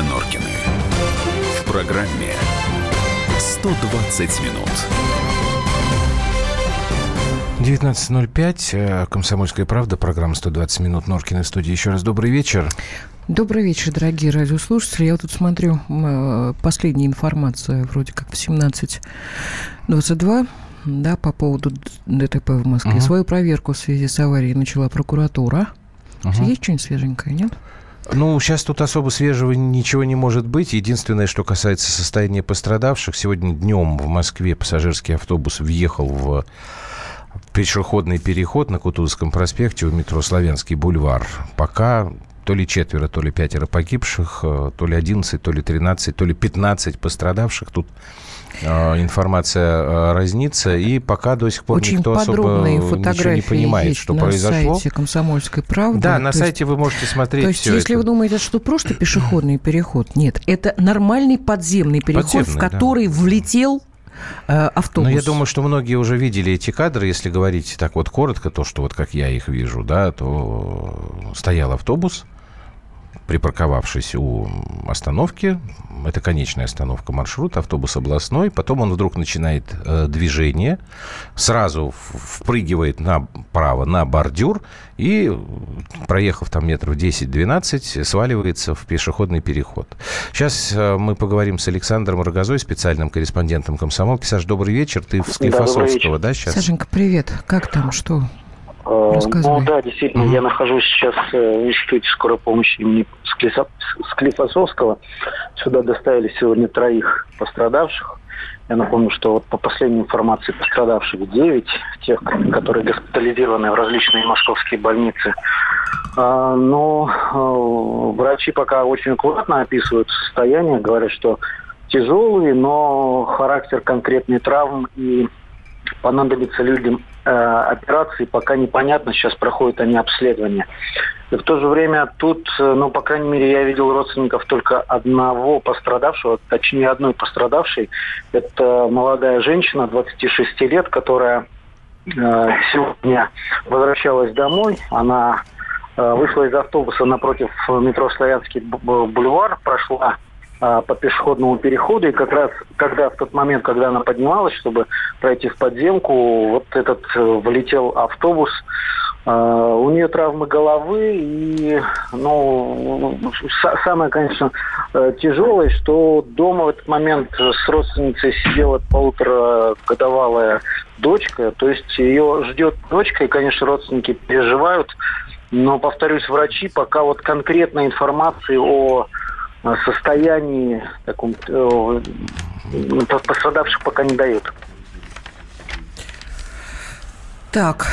Илья Норкины. В программе 120 минут. 19.05. Э, Комсомольская правда. Программа 120 минут. Норкины в студии. Еще раз добрый вечер. Добрый вечер, дорогие радиослушатели. Я вот тут смотрю э, последняя информация, вроде как в 17.22, да, по поводу ДТП в Москве. Uh-huh. Свою проверку в связи с аварией начала прокуратура. Uh-huh. Есть что-нибудь свеженькое, нет? Ну, сейчас тут особо свежего ничего не может быть. Единственное, что касается состояния пострадавших. Сегодня днем в Москве пассажирский автобус въехал в пешеходный переход на Кутузовском проспекте у метро Славянский бульвар. Пока то ли четверо, то ли пятеро погибших, э, то ли 11, то ли 13, то ли 15 пострадавших. Тут информация э, разнится, и пока до сих пор Очень никто особо ничего не понимает, что на произошло. сайте «Комсомольской правды». Да, на сайте вы можете смотреть То есть, если это. вы думаете, что просто пешеходный переход, нет, это нормальный подземный переход, Подземный, в который да. влетел автобус. Ну, я думаю, что многие уже видели эти кадры. Если говорить так вот коротко, то, что вот как я их вижу, да, то стоял автобус, припарковавшись у остановки, это конечная остановка маршрута, автобус областной, потом он вдруг начинает э, движение, сразу впрыгивает направо на бордюр и, проехав там метров 10-12, сваливается в пешеходный переход. Сейчас э, мы поговорим с Александром Рогозой, специальным корреспондентом комсомолки. Саш, добрый вечер. Ты в Склифосовского, да, да, сейчас? Сашенька, привет. Как там, что? Ну да, действительно, mm-hmm. я нахожусь сейчас в институте скорой помощи имени Склифосовского. Сюда доставили сегодня троих пострадавших. Я напомню, что вот по последней информации пострадавших 9, тех, которые госпитализированы в различные московские больницы. А, но врачи пока очень аккуратно описывают состояние, говорят, что тяжелые, но характер конкретной травм и понадобится людям э, операции, пока непонятно. Сейчас проходят они обследование. И в то же время тут, э, ну, по крайней мере, я видел родственников только одного пострадавшего, точнее, одной пострадавшей. Это молодая женщина, 26 лет, которая э, сегодня возвращалась домой. Она э, вышла из автобуса напротив метро Славянский бульвар, прошла а, по пешеходному переходу. И как раз, когда в тот момент, когда она поднималась, чтобы пройти в подземку, вот этот э, влетел автобус. А, у нее травмы головы и, ну, самое, конечно, э, тяжелое, что дома в этот момент с родственницей сидела полуторагодовалая дочка, то есть ее ждет дочка, и, конечно, родственники переживают, но, повторюсь, врачи пока вот конкретной информации о состоянии таком э, пострадавших пока не дают. Так,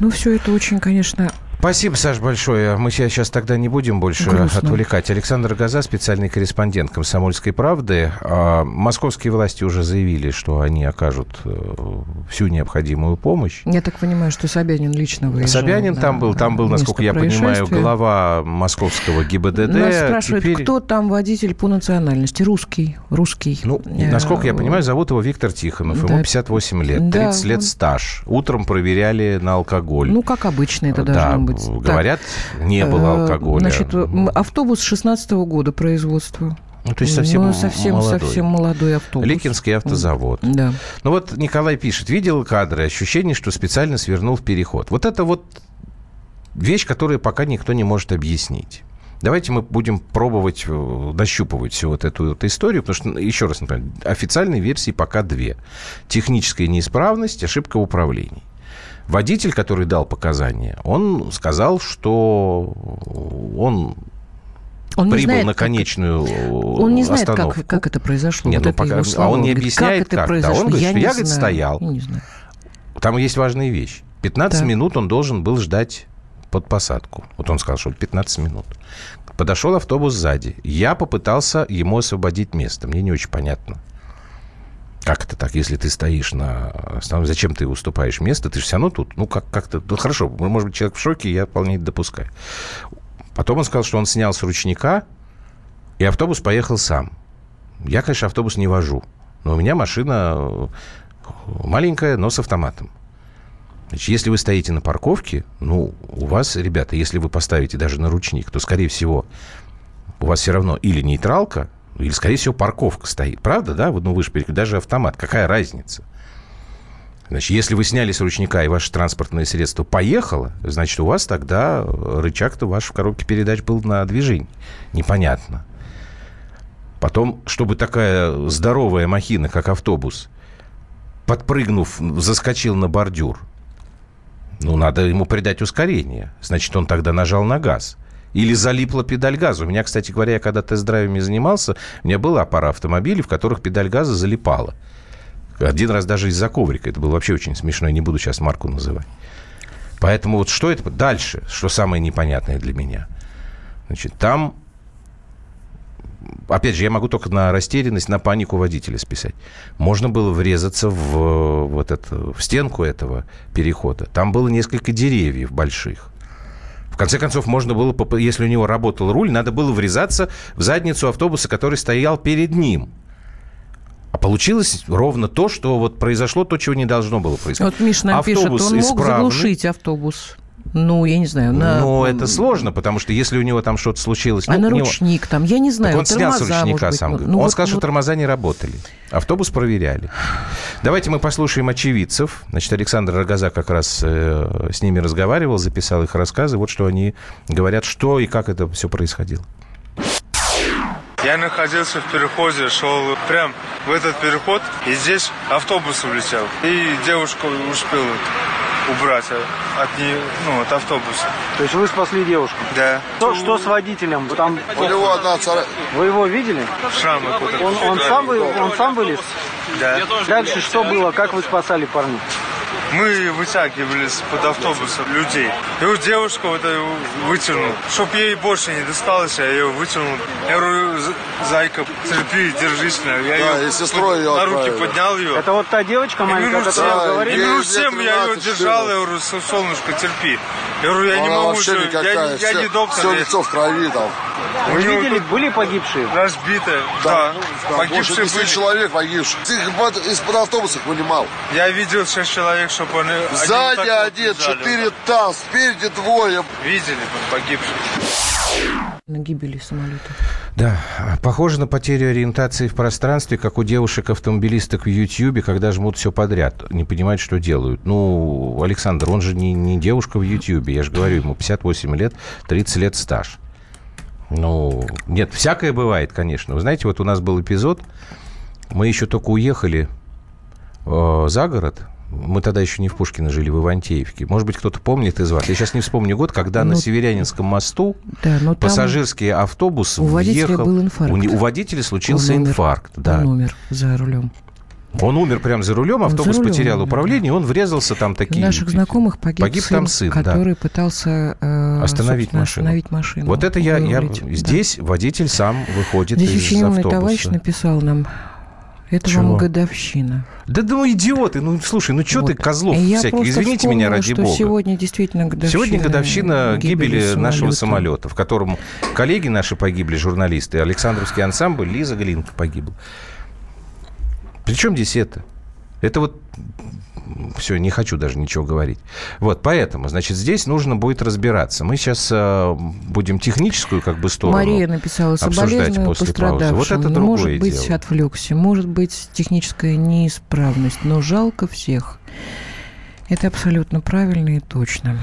ну все это очень, конечно, Спасибо, Саш, большое. Мы сейчас, сейчас тогда не будем больше Грустно. отвлекать. Александр Газа, специальный корреспондент «Комсомольской правды». А, московские власти уже заявили, что они окажут э, всю необходимую помощь. Я так понимаю, что Собянин лично выезжал. Собянин там был. Там был, насколько я понимаю, глава московского ГИБДД. Нас спрашивают, Теперь... кто там водитель по национальности? Русский. Русский. Ну, насколько я понимаю, зовут его Виктор Тихонов. Да. Ему 58 лет, 30 да. лет стаж. Утром проверяли на алкоголь. Ну, как обычно это должно да, быть быть. Говорят, так, не было э, алкоголя. Значит, автобус 16 -го года производства. Ну, то есть совсем, ну, совсем молодой. совсем молодой автобус. Ликинский автозавод. Да. Ну вот Николай пишет, видел кадры, ощущение, что специально свернул в переход. Вот это вот вещь, которую пока никто не может объяснить. Давайте мы будем пробовать э, нащупывать всю вот эту вот историю, потому что, еще раз напомню, официальной версии пока две. Техническая неисправность, ошибка в управлении. Водитель, который дал показания, он сказал, что он он прибыл знает, на конечную как... Он не знает, как, как это произошло. Нет, вот ну, пока... А он не объясняет, как. как. Да, он говорит, я что я, говорит, стоял. Я не знаю. Там есть важная вещь. 15 так. минут он должен был ждать под посадку. Вот он сказал, что 15 минут. Подошел автобус сзади. Я попытался ему освободить место. Мне не очень понятно. Как это так, если ты стоишь на зачем ты уступаешь место? Ты же все равно тут, ну, как- как-то, ну, хорошо, может быть, человек в шоке, я вполне это допускаю. Потом он сказал, что он снял с ручника, и автобус поехал сам. Я, конечно, автобус не вожу, но у меня машина маленькая, но с автоматом. Значит, если вы стоите на парковке, ну, у вас, ребята, если вы поставите даже на ручник, то, скорее всего, у вас все равно или нейтралка, или, скорее всего, парковка стоит. Правда, да? Ну, вы же даже автомат. Какая разница? Значит, если вы сняли с ручника и ваше транспортное средство поехало, значит, у вас тогда рычаг-то ваш в коробке передач был на движении. Непонятно. Потом, чтобы такая здоровая махина, как автобус, подпрыгнув, заскочил на бордюр, ну, надо ему придать ускорение. Значит, он тогда нажал на газ. Или залипла педаль газа. У меня, кстати говоря, я когда тест-драйвами занимался, у меня была пара автомобилей, в которых педаль газа залипала. Один раз даже из-за коврика. Это было вообще очень смешно. Я не буду сейчас марку называть. Поэтому вот что это дальше, что самое непонятное для меня. Значит, там опять же, я могу только на растерянность, на панику водителя списать. Можно было врезаться в, вот это, в стенку этого перехода. Там было несколько деревьев больших. В конце концов, можно было, если у него работал руль, надо было врезаться в задницу автобуса, который стоял перед ним. А получилось ровно то, что вот произошло, то, чего не должно было происходить. Вот Миша нам автобус пишет, он мог исправный. заглушить автобус. Ну, я не знаю. На... Ну, это сложно, потому что если у него там что-то случилось... А ну, на ручник него... там, я не знаю. Так он снял с ручника сам. Ну, он вот, сказал, вот... что тормоза не работали. Автобус проверяли. Давайте мы послушаем очевидцев. Значит, Александр Рогоза как раз э, с ними разговаривал, записал их рассказы. Вот что они говорят, что и как это все происходило. Я находился в переходе, шел прям в этот переход, и здесь автобус улетел. И девушка успела убрать от, нее, ну, от автобуса. То есть вы спасли девушку? Да. Что, что с водителем? Там... У него одна цара... Вы его видели? Шрамы. Он, он, сам, вы, он сам вылез? Да. Дальше что было? Как вы спасали парня? Мы вытягивали под автобусом людей. И вот девушка вот вытянул. Чтоб ей больше не досталось, я ее вытянул. Я говорю, зайка, терпи, держись. Я да, ее, и сестрой ее на руки поднял ее. Это вот та девочка маленькая, которая да, говорит? И минут 7 я ее держал, я говорю, солнышко, терпи. Я говорю, я Она не могу, что, я, я не доктор. Все лицо в крови там. Вы видели, были погибшие? Разбитые, да. да. да погибшие больше были. человек погибших. Ты их из-под автобуса вынимал. Я видел шесть человек, чтобы они... Сзади один, четыре там, спереди двое. Видели погибших. На гибели самолета. Да, похоже на потерю ориентации в пространстве, как у девушек-автомобилисток в Ютьюбе, когда жмут все подряд, не понимают, что делают. Ну, Александр, он же не, не девушка в Ютьюбе, я же говорю, ему 58 лет, 30 лет стаж. Ну, нет, всякое бывает, конечно. Вы знаете, вот у нас был эпизод, мы еще только уехали э, за город, мы тогда еще не в Пушкино жили, в Ивантеевке. Может быть, кто-то помнит из вас. Я сейчас не вспомню год, когда ну, на Северянинском мосту да, пассажирский автобус у въехал... был инфаркт. У, у водителя случился он инфаркт. Да. Он умер за рулем. Он умер прямо за рулем, автобус за рулем, потерял управление, он врезался там такие... У наших знакомых погиб, погиб сын, там сын, который да. пытался э, остановить, машину. остановить машину. Вот это я, я... Здесь да. водитель сам выходит Здесь из очень умный автобуса. товарищ написал нам, это Чего? вам годовщина. Да, ну идиоты, ну слушай, ну что вот. ты козлов я всяких, извините вспомнила, меня ради что бога. сегодня действительно годовщина. Сегодня годовщина гибели, гибели самолета. нашего самолета, в котором коллеги наши погибли, журналисты, Александровский ансамбль, Лиза Глинка погибла. Причем здесь это? Это вот все, не хочу даже ничего говорить. Вот, поэтому, значит, здесь нужно будет разбираться. Мы сейчас э, будем техническую как бы сторону Мария написала соболезную после пострадавшим. Вот это другое Может быть, дело. отвлекся, может быть, техническая неисправность, но жалко всех. Это абсолютно правильно и точно.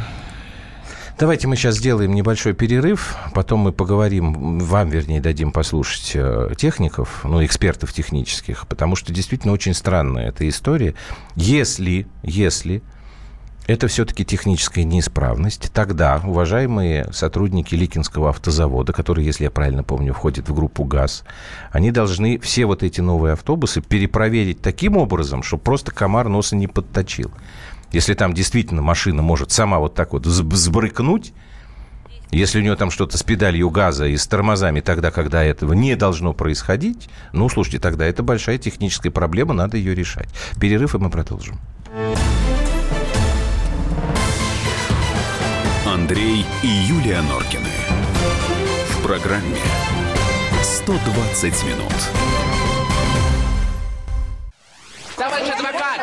Давайте мы сейчас сделаем небольшой перерыв, потом мы поговорим, вам, вернее, дадим послушать э, техников, ну, экспертов технических, потому что действительно очень странная эта история. Если, если это все-таки техническая неисправность, тогда уважаемые сотрудники Ликинского автозавода, которые, если я правильно помню, входят в группу ГАЗ, они должны все вот эти новые автобусы перепроверить таким образом, чтобы просто комар носа не подточил. Если там действительно машина может сама вот так вот сбрыкнуть, если у нее там что-то с педалью газа и с тормозами тогда, когда этого не должно происходить, ну, слушайте, тогда это большая техническая проблема, надо ее решать. Перерыв, и мы продолжим. Андрей и Юлия Норкины. В программе «120 минут».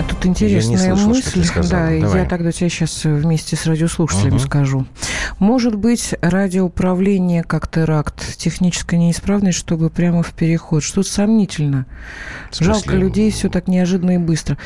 А тут интересная я не мысль. да, Давай. я тогда тебе сейчас вместе с радиослушателями угу. скажу. Может быть, радиоуправление как теракт, техническая неисправность, чтобы прямо в переход. Что-то сомнительно. Жалко людей, все так неожиданно и быстро.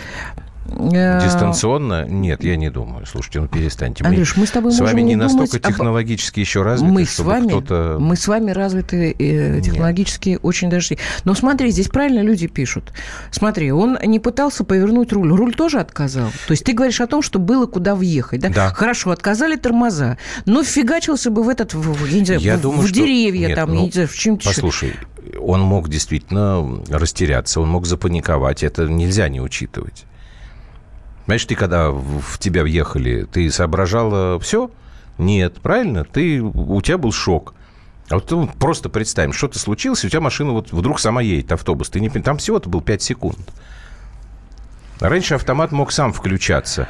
Э, Дистанционно? Нет, я не думаю. Слушайте, ну перестаньте. Андрюш, мы с тобой с вами не настолько технологически об... еще развиты, мы с вами, кто-то... Мы с вами развиты э, технологически Нет. очень даже... Но смотри, здесь правильно люди пишут. Смотри, он не пытался повернуть руль. Руль тоже отказал. То есть ты говоришь о том, что было куда въехать. Да? Да. Хорошо, отказали тормоза. Но фигачился бы в этот, в, я не знаю, я в, думаю, в деревья Нет, там, ну, я не знаю, в чем Послушай, он мог действительно растеряться, он мог запаниковать. Это нельзя не учитывать. Понимаешь, ты когда в тебя въехали, ты соображала все? Нет, правильно? Ты, у тебя был шок. А вот просто представим, что-то случилось, у тебя машина вот вдруг сама едет, автобус. Ты не, там всего-то был 5 секунд. Раньше автомат мог сам включаться.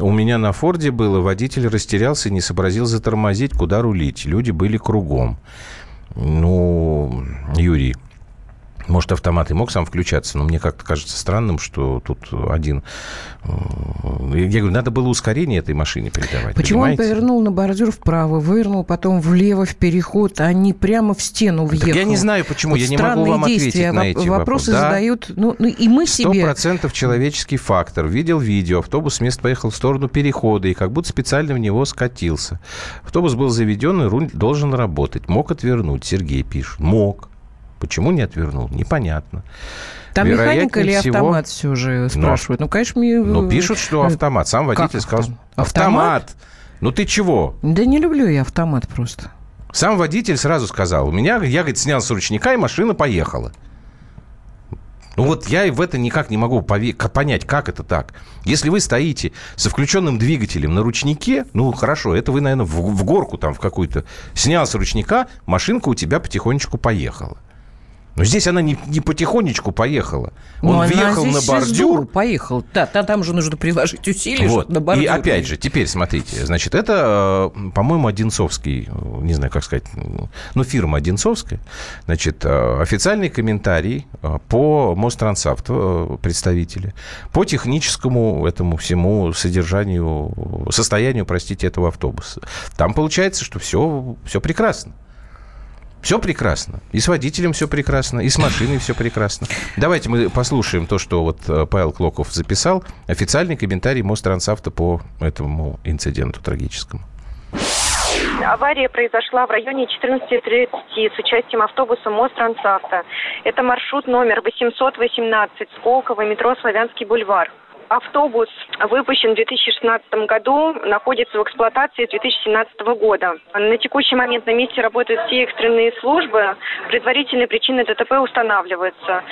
У меня на Форде было, водитель растерялся и не сообразил затормозить, куда рулить. Люди были кругом. Ну, Юрий, может, автомат и мог сам включаться, но мне как-то кажется странным, что тут один... Я говорю, надо было ускорение этой машине передавать. Почему понимаете? он повернул на бордюр вправо, вывернул потом влево в переход, а не прямо в стену въехал? Так я не знаю, почему. Вот я не могу вам действия, ответить на эти вопросы. вопросы. задают... Ну, ну, и мы себе... процентов человеческий фактор. Видел видео, автобус с места поехал в сторону перехода и как будто специально в него скатился. Автобус был заведен, и руль должен работать. Мог отвернуть, Сергей пишет. Мог. Почему не отвернул? Непонятно. Там механика или всего... автомат все же спрашивают? Но, ну, конечно, мне... Ну, пишут, что автомат. Сам водитель как сказал... Автомат? автомат? Ну, ты чего? Да не люблю я автомат просто. Сам водитель сразу сказал, у меня, я, говорит, снял с ручника, и машина поехала. Ну вот я в это никак не могу понять, как это так. Если вы стоите со включенным двигателем на ручнике, ну хорошо, это вы, наверное, в, в горку там в какую-то снял с ручника, машинка у тебя потихонечку поехала. Но здесь она не, не потихонечку поехала. Он ну, въехал на бордюр. Поехал. Да, там, там же нужно приложить усилия, вот. на бордюр. И опять же, теперь смотрите. Значит, это, э, по-моему, Одинцовский, э, не знаю, как сказать, ну, фирма Одинцовская. Значит, э, официальный комментарий по Мострансавт представители, по техническому этому всему содержанию, состоянию, простите, этого автобуса. Там получается, что все, все прекрасно. Все прекрасно. И с водителем все прекрасно, и с машиной все прекрасно. Давайте мы послушаем то, что вот э, Павел Клоков записал. Официальный комментарий Мострансавто по этому инциденту трагическому. Авария произошла в районе 14.30 с участием автобуса Мострансавто. Это маршрут номер 818 Сколково, метро Славянский бульвар. Автобус выпущен в 2016 году, находится в эксплуатации с 2017 года. На текущий момент на месте работают все экстренные службы. Предварительные причины ДТП устанавливаются.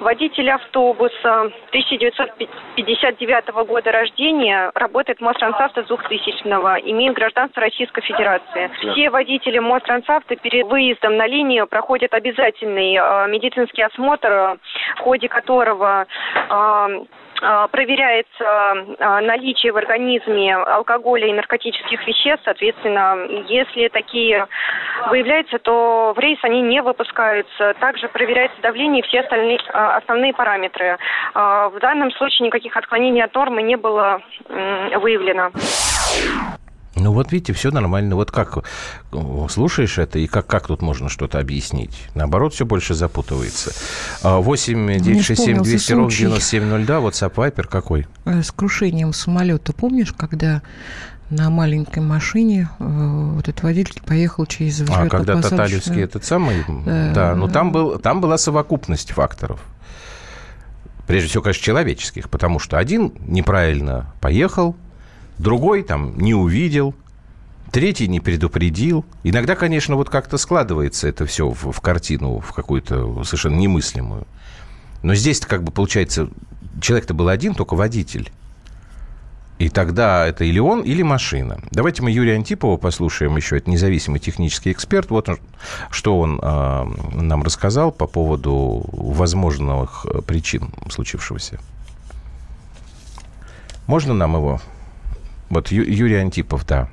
Водитель автобуса 1959 года рождения, работает в Мострансавто с 2000-го, имеет гражданство Российской Федерации. Все водители Мострансавто перед выездом на линию проходят обязательный э, медицинский осмотр, в ходе которого э, проверяется а, наличие в организме алкоголя и наркотических веществ. Соответственно, если такие выявляются, то в рейс они не выпускаются. Также проверяется давление и все остальные а, основные параметры. В данном случае никаких отклонений от нормы не было выявлено. Ну вот видите, все нормально. Вот как э, слушаешь это, и как, как тут можно что-то объяснить? Наоборот, все больше запутывается. 8 967 200 ровно 9702, WhatsApp Viper какой? Э, с крушением самолета. Помнишь, когда на маленькой машине э, вот этот водитель поехал через А, когда Таталевский этот самый? Да, да но там, был, там была совокупность факторов. Прежде всего, конечно, человеческих, потому что один неправильно поехал, другой там не увидел, третий не предупредил. Иногда, конечно, вот как-то складывается это все в, в картину, в какую-то совершенно немыслимую. Но здесь как бы получается, человек-то был один, только водитель. И тогда это или он, или машина. Давайте мы Юрия Антипова послушаем еще. Это независимый технический эксперт. Вот что он э, нам рассказал по поводу возможных э, причин случившегося. Можно нам его? Вот Ю, Юрий Антипов, да.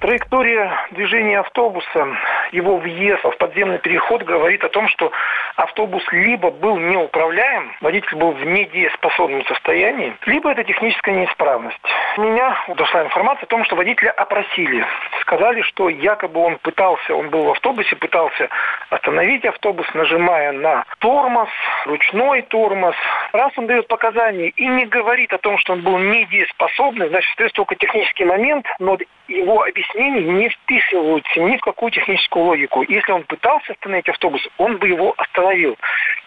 Траектория движения автобуса, его въезд в подземный переход говорит о том, что автобус либо был неуправляем, водитель был в недееспособном состоянии, либо это техническая неисправность. У меня дошла информация о том, что водителя опросили. Сказали, что якобы он пытался, он был в автобусе, пытался остановить автобус, нажимая на тормоз, ручной тормоз. Раз он дает показания и не говорит о том, что он был недееспособный, значит, это только технический момент, но его объяснения не вписываются ни в какую техническую логику. Если он пытался остановить автобус, он бы его остановил.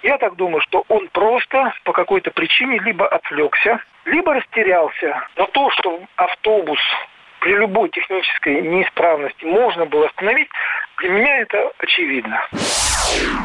Я так думаю, что он просто по какой-то причине либо отвлекся, либо растерялся. Но то, что автобус при любой технической неисправности можно было остановить, для меня это очевидно.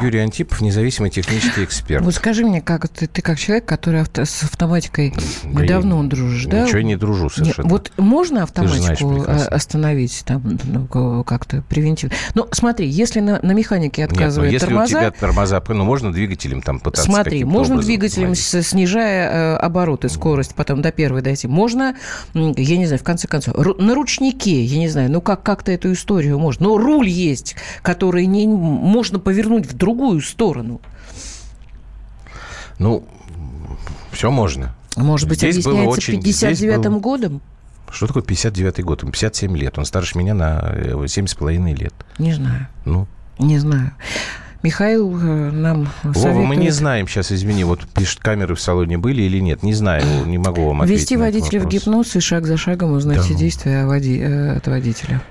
Юрий Антипов, независимый технический эксперт. Вот скажи мне, как ты, ты как человек, который авто, с автоматикой да давно дружишь, да? Ничего не дружу совершенно. Нет, вот можно автоматику остановить там ну, как-то превентивно? Ну, смотри, если на, на механике отказывает Нет, ну, если тормоза... у тебя тормоза, ну, можно двигателем там пытаться Смотри, можно двигателем, остановить. снижая э, обороты, скорость, потом до первой дойти. Можно, я не знаю, в конце концов, на ручнике, я не знаю, ну как, как-то эту историю можно. Но руль есть, который не, можно повернуть в другую сторону. Ну, все можно. Может быть, здесь объясняется очень, 59-м был... годом? Что такое 59-й год? Ему 57 лет. Он старше меня на 7,5 лет. Не знаю. Ну? Не знаю. Михаил э, нам советует... Вова, мы не знаем сейчас, извини, вот пишет, камеры в салоне были или нет. Не знаю, не могу вам ответить Вести водителя в гипноз и шаг за шагом узнать да. все действия води... Э, от водителя.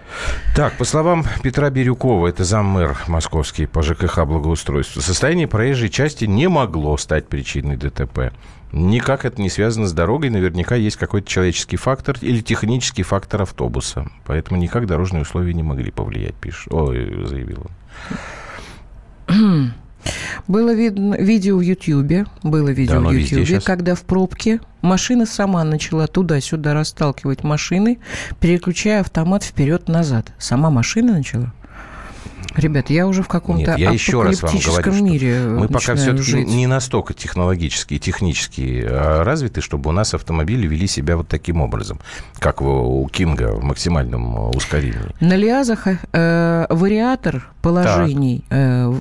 Так, по словам Петра Бирюкова, это заммэр московский по ЖКХ благоустройству, состояние проезжей части не могло стать причиной ДТП. Никак это не связано с дорогой. Наверняка есть какой-то человеческий фактор или технический фактор автобуса. Поэтому никак дорожные условия не могли повлиять, пишет. Ой, заявил он. Было видно, видео в Ютьюбе, было видео да, в Ютьюбе, когда в пробке машина сама начала туда-сюда расталкивать машины, переключая автомат вперед-назад. Сама машина начала? Ребят, я уже в каком-то Нет, я еще раз вам говорю, мире мы пока все-таки не настолько технологически и технически а, развиты, чтобы у нас автомобили вели себя вот таким образом, как у Кинга в максимальном ускорении. На Лиазах э, вариатор положений. Э,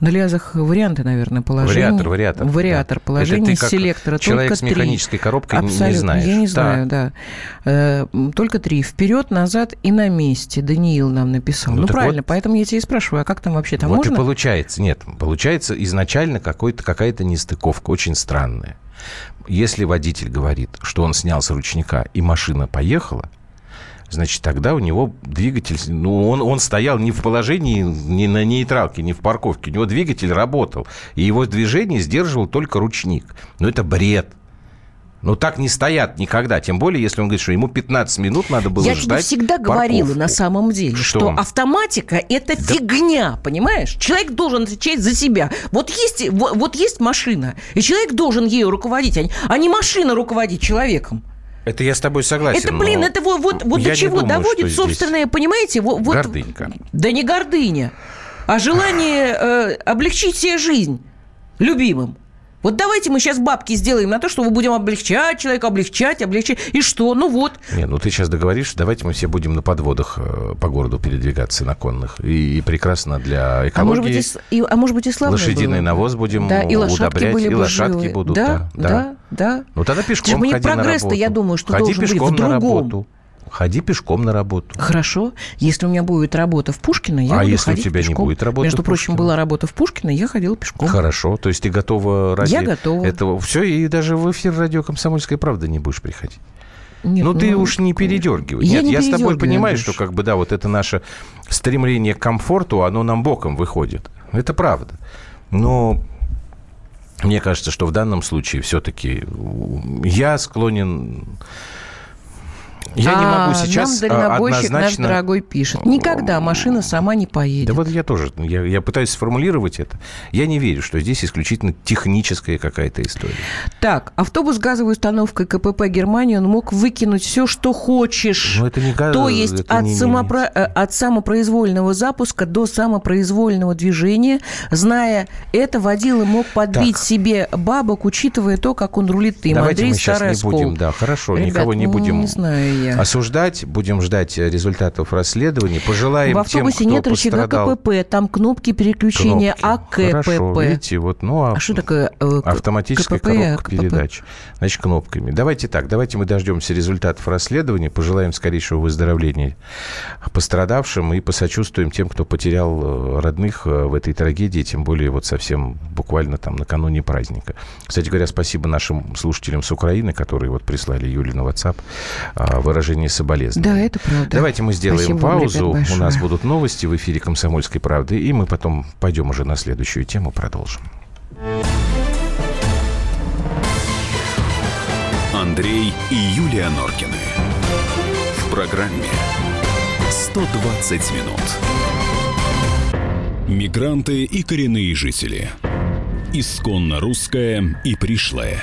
на Лиазах варианты, наверное, положений. Вариатор, вариатор. Вариатор да. положений селектора. Человек с механической коробкой Абсолютно. не знаешь. Я не знаю, да. да. Э, только три. Вперед, назад и на месте. Даниил нам написал. Ну, ну правильно, вот, поэтому я тебя и спрашиваю, а как там вообще там вот можно? Вот и получается. Нет, получается изначально какая-то нестыковка, очень странная. Если водитель говорит, что он снял с ручника и машина поехала, значит, тогда у него двигатель, ну, он, он стоял не в положении, не на нейтралке, не в парковке, у него двигатель работал, и его движение сдерживал только ручник. Но это бред. Ну, так не стоят никогда. Тем более, если он говорит, что ему 15 минут надо было Я ждать Я всегда парковку. говорила на самом деле, что, что автоматика – это да. фигня, понимаешь? Человек должен отвечать за себя. Вот есть, вот, вот есть машина, и человек должен ею руководить, а не, а не машина руководить человеком. Это я с тобой согласен. Это, блин, это вот, вот, вот до чего думаю, доводит собственное, понимаете? Вот, гордынька. Да не гордыня, а желание э, облегчить себе жизнь любимым. Вот давайте мы сейчас бабки сделаем на то, что мы будем облегчать человека, облегчать, облегчать. И что? Ну вот. Не, ну ты сейчас договоришься, давайте мы все будем на подводах э, по городу передвигаться на конных. И, и прекрасно для экологии. А может быть, и, и, а может быть, и Лошадиный было. навоз будем да, и удобрять, были и лошадки живые. будут. Да, да, да. да. Ну тогда пешком Мне ходи на работу. я думаю, что ходи должен пешком быть в на другом. работу. Ходи пешком на работу. Хорошо. Если у меня будет работа в Пушкино, я а буду если ходить у тебя пешком. не будет работы Между прочим, была работа в Пушкино, я ходила пешком. Хорошо. То есть ты готова ради я готова. этого? Все, и даже в эфир радио «Комсомольская правда» не будешь приходить. Нет, ну, ну, ты уж не передергивай. Я Нет, не я с тобой понимаю, что как бы, да, вот это наше стремление к комфорту, оно нам боком выходит. Это правда. Но мне кажется, что в данном случае все-таки я склонен Я а, не могу сейчас нам дальнобойщик однозначно... наш дорогой пишет. Никогда машина сама не поедет. Да вот я тоже, я, я пытаюсь сформулировать это. Я не верю, что здесь исключительно техническая какая-то история. Так, автобус с газовой установкой КПП Германии, он мог выкинуть все, что хочешь. Но это не газ, То есть от, не, самопро... не... Э, от самопроизвольного запуска до самопроизвольного движения. Зная это, водила мог подбить так. себе бабок, учитывая то, как он рулит им. Давайте Андрей мы сейчас не будем, да, хорошо, Ребят, никого не ну, будем. Не знаю я. Осуждать, будем ждать результатов расследования. Пожелаем В автобусе тем, кто нет рычага пострадал... КПП, там кнопки переключения кнопки. АКПП. Хорошо, видите, вот, ну, а, а что такое э, автоматическая КПП, коробка АКПП? передач. Значит, кнопками. Давайте так, давайте мы дождемся результатов расследования, пожелаем скорейшего выздоровления пострадавшим и посочувствуем тем, кто потерял э, родных э, в этой трагедии, тем более вот совсем буквально там накануне праздника. Кстати говоря, спасибо нашим слушателям с Украины, которые вот прислали Юли на WhatsApp а, выражение соболезнования. Да, это правда. Давайте мы сделаем Спасибо паузу. Вам, У нас будут новости в эфире «Комсомольской правды», и мы потом пойдем уже на следующую тему, продолжим. Андрей и Юлия Норкины. В программе «120 минут». Мигранты и коренные жители. Исконно русская и пришлая.